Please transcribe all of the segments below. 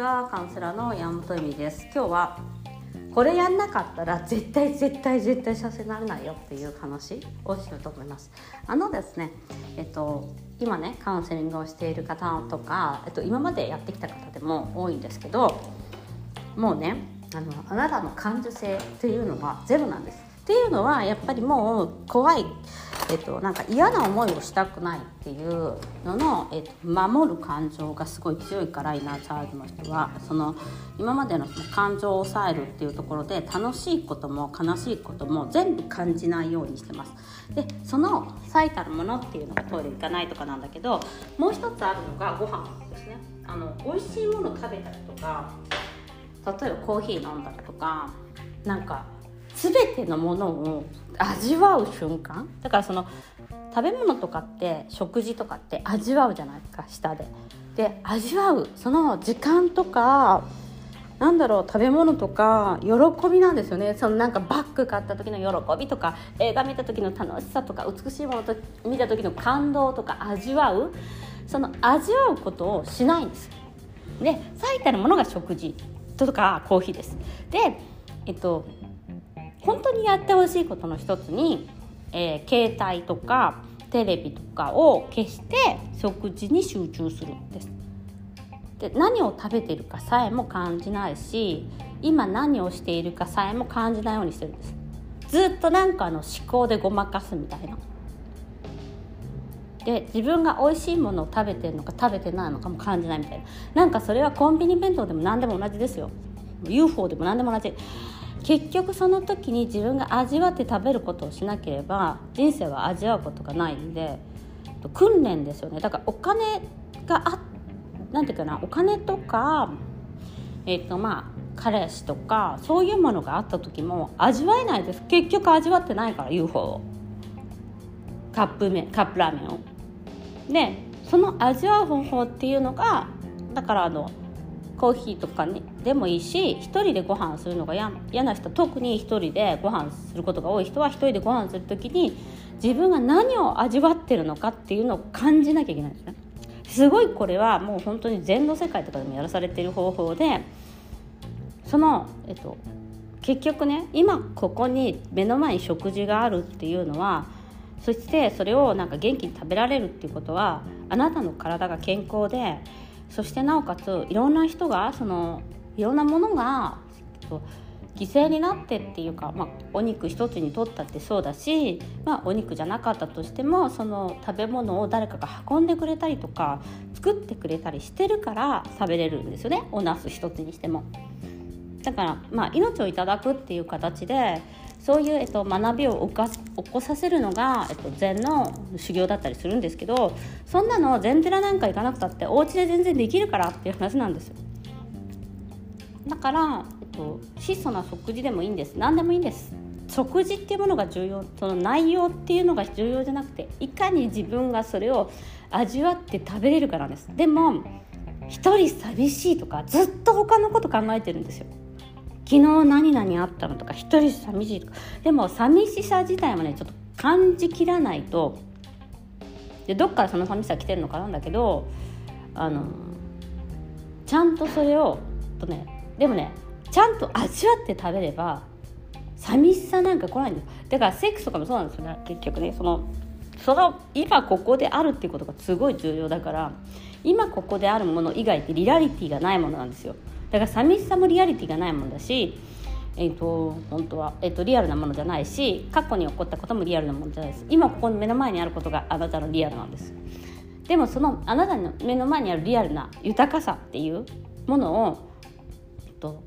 はカウンセラーの山本恵美です。今日はこれやんなかったら絶対絶対絶対幸せになれないよっていう話をしようと思います。あのですねえっと今ねカウンセリングをしている方とか、えっと、今までやってきた方でも多いんですけどもうねあのあなたの感受性っていうのはゼロなんです。っていうのはやっぱりもう怖い。えっと、なんか嫌な思いをしたくないっていうのの、えっと、守る感情がすごい強いからイナーチャージの人はその今までのその感情を抑えるっていうところで楽しいことも悲しいことも全部感じないようにしてます。でその最たるものっていうのがトイレ行かないとかなんだけどもう一つあるのがご飯ですね。あの美味しいもの食べたりとか例えばコーヒー飲んだりとかなんか全てのものを味わう瞬間。だからその食べ物とかって食事とかって味わうじゃないですか舌で。で味わうその時間とかなんだろう食べ物とか喜びなんですよね。そのなんかバッグ買った時の喜びとか映画見た時の楽しさとか美しいものと見た時の感動とか味わう。その味わうことをしないんです。で最たるものが食事とかコーヒーです。でえっと本当にやってほしいことの一つに、えー、携帯とかテレビとかを消して食事に集中するんです。で何を食べてるかさえも感じないし今何をしているかさえも感じないようにしてるんです。ずっとなんかの思考でごまかすみたいな。で自分が美味しいものを食べてるのか食べてないのかも感じないみたいな。なんかそれはコンビニ弁当でも何でも同じですよ。UFO でも何でも同じ。結局その時に自分が味わって食べることをしなければ人生は味わうことがないんで訓練ですよね。だからお金があなんていうかなお金とかえっ、ー、とまあ彼氏とかそういうものがあった時も味わえないです。結局味わってないから UFO を。カップ麺カップラーメンを。でその味わう方法っていうのがだからあのコーヒーとかにでもいいし1人でご飯するのが嫌な人特に1人でご飯することが多い人は1人でご飯する時に自分が何を味わってるのかっていうのを感じなきゃいけないんですね。すごいこれはもう本当に禅の世界とかでもやらされてる方法でその、えっと、結局ね今ここに目の前に食事があるっていうのはそしてそれをなんか元気に食べられるっていうことはあなたの体が健康でそしてなおかついろんな人がそのいろんなものが犠牲になってっていうか、まあ、お肉一つにとったってそうだし、まあ、お肉じゃなかったとしてもその食べ物を誰かが運んでくれたりとか作ってくれたりしてるから食べれるんですよねおなす一つにしても。だから、まあ、命をいただくっていう形でそういう、えっと、学びを起こさせるのが、えっと、禅の修行だったりするんですけどそんなの禅寺なんか行かなくたってお家で全然できるからっていう話なんですよ。だから、えっと、質素な食事でもいいんです。何でもいいんです。食事っていうものが重要。その内容っていうのが重要じゃなくていかに自分がそれを味わって食べれるかなんです。でも一人寂しいとかずっと他のこと考えてるんですよ。昨日何々あったのとか一人寂しいとか。でも寂しさ自体もねちょっと感じきらないとでどっからその寂しさ来てるのかなんだけどあのちゃんとそれをとねでもねちゃんと味わって食べれば寂しさなんか来ないんです。だからセックスとかもそうなんですよね。結局ねそのその今ここであるっていうことがすごい重要だから今ここであるもの以外ってリアリティがないものなんですよ。だから寂しさもリアリティがないものだしえーと、本当は、えーと、リアルなものじゃないし過去に起こったこともリアルなものじゃないです今ここの目の前にあることがあなたのリアルなんですでもそのあなたの目の前にあるリアルな豊かさっていうものを、えっと、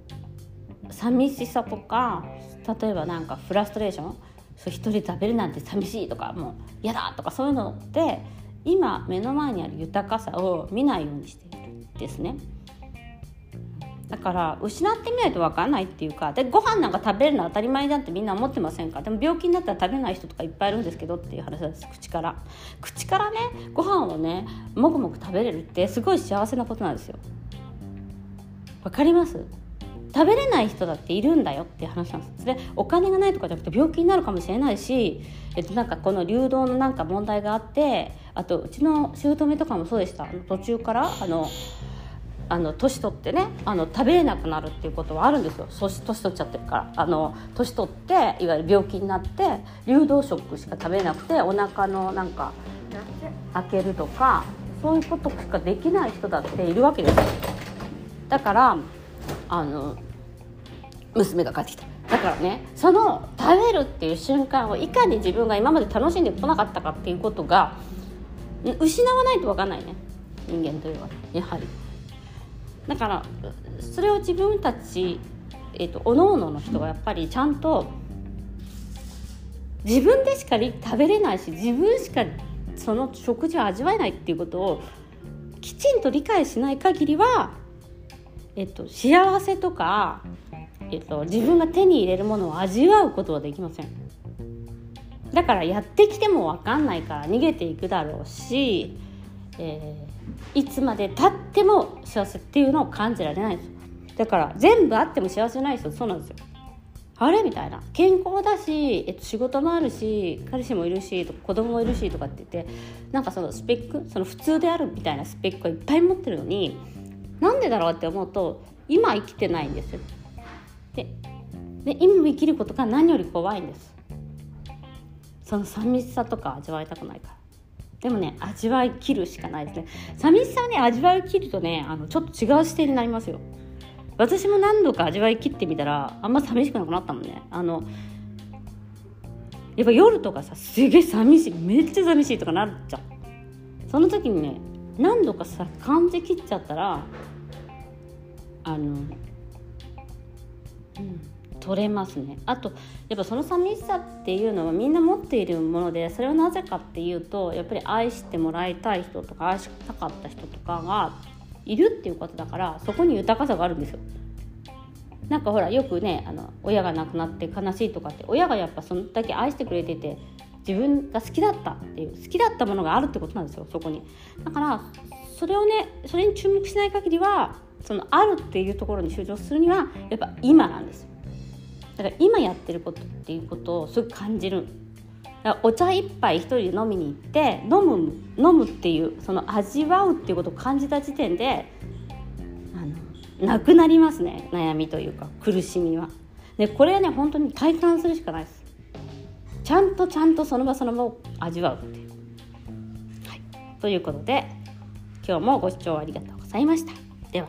寂しさとか例えばなんかフラストレーションそう一人食べるなんて寂しいとかもう嫌だとかそういうので今目の前にある豊かさを見ないようにしているんですね。だから失ってみないと分かんないっていうかでご飯なんか食べるのは当たり前だってみんな思ってませんか？でも病気になったら食べない人とかいっぱいいるんですけどっていう話なんです口から。口からねご飯をねもぐもぐ食べれるってすごい幸せなことなんですよ。わかります？食べれない人だっているんだよっていう話なんですでお金がないとかじゃなくて病気になるかもしれないし、えっと、なんかこの流動のなんか問題があってあとうちの姑とかもそうでした。途中からあのあの年取ってねあの食べれなくなるっていうことはあるんですよ。年取っちゃってるから。あの年取っていわゆる病気になって流動食しか食べれなくてお腹のなんか開けるとかそういうことしかできない人だっているわけですだからあの娘が帰ってきた。だからねその食べるっていう瞬間をいかに自分が今まで楽しんでこなかったかっていうことが失わないと分かんないね。人間というのは。やはり。だからそれを自分たち、えーと、おのおのの人がやっぱりちゃんと自分でしか食べれないし自分しかその食事を味わえないっていうことをきちんと理解しない限りは、えっと、幸せとか、えっと、自分が手に入れるものを味わうことはできません。だからやってきても分かんないから逃げていくだろうし、えー、いつまでたっても幸せっていうのを感じられないです。だから全部あっても幸せじゃない人そうなんですよ。あれみたいな。健康だし、えっと、仕事もあるし彼氏もいるし子供もいるしとかって言ってなんかそのスペックその普通であるみたいなスペックをいっぱい持ってるのになんでだろうって思うと今生きてないんですよ。でで今生きることが何より怖いんです。その寂しさとか味わいたくないから。でもね味わい切るしかないですね。寂しさをね味わい切るとねあのちょっと違う視点になりますよ。私も何度か味わい切ってみたらあんま寂しくなくなったもんね。あのやっぱ夜とかさすげえ寂しい。めっちゃ寂しいとかなっちゃう。その時にね何度かさ感じ切っちゃったらあのうん取れますね。あとやっぱその寂しさっていうのはみんな持っているものでそれはなぜかっていうとやっぱり愛してもらいたい人とか愛したかった人とかがいるっていうことだからそこに豊かさがあるんですよ。なんかほらよくねあの親が亡くなって悲しいとかって親がやっぱそんだけ愛してくれてて自分が好きだったっていう好きだったものがあるってことなんですよそこに。だからそれをねそれに注目しない限りはそのあるっていうところに集中するにはやっぱ今なんですだから今やってることっていうことをすごく感じるお茶一杯一人で飲みに行って飲む飲むっていうその味わうっていうことを感じた時点であのなくなりますね悩みというか苦しみは。でこれはね本当に体感するしかないです。ちゃんとちゃんとその場その場を味わうっていう。はい、ということで今日もご視聴ありがとうございました。では。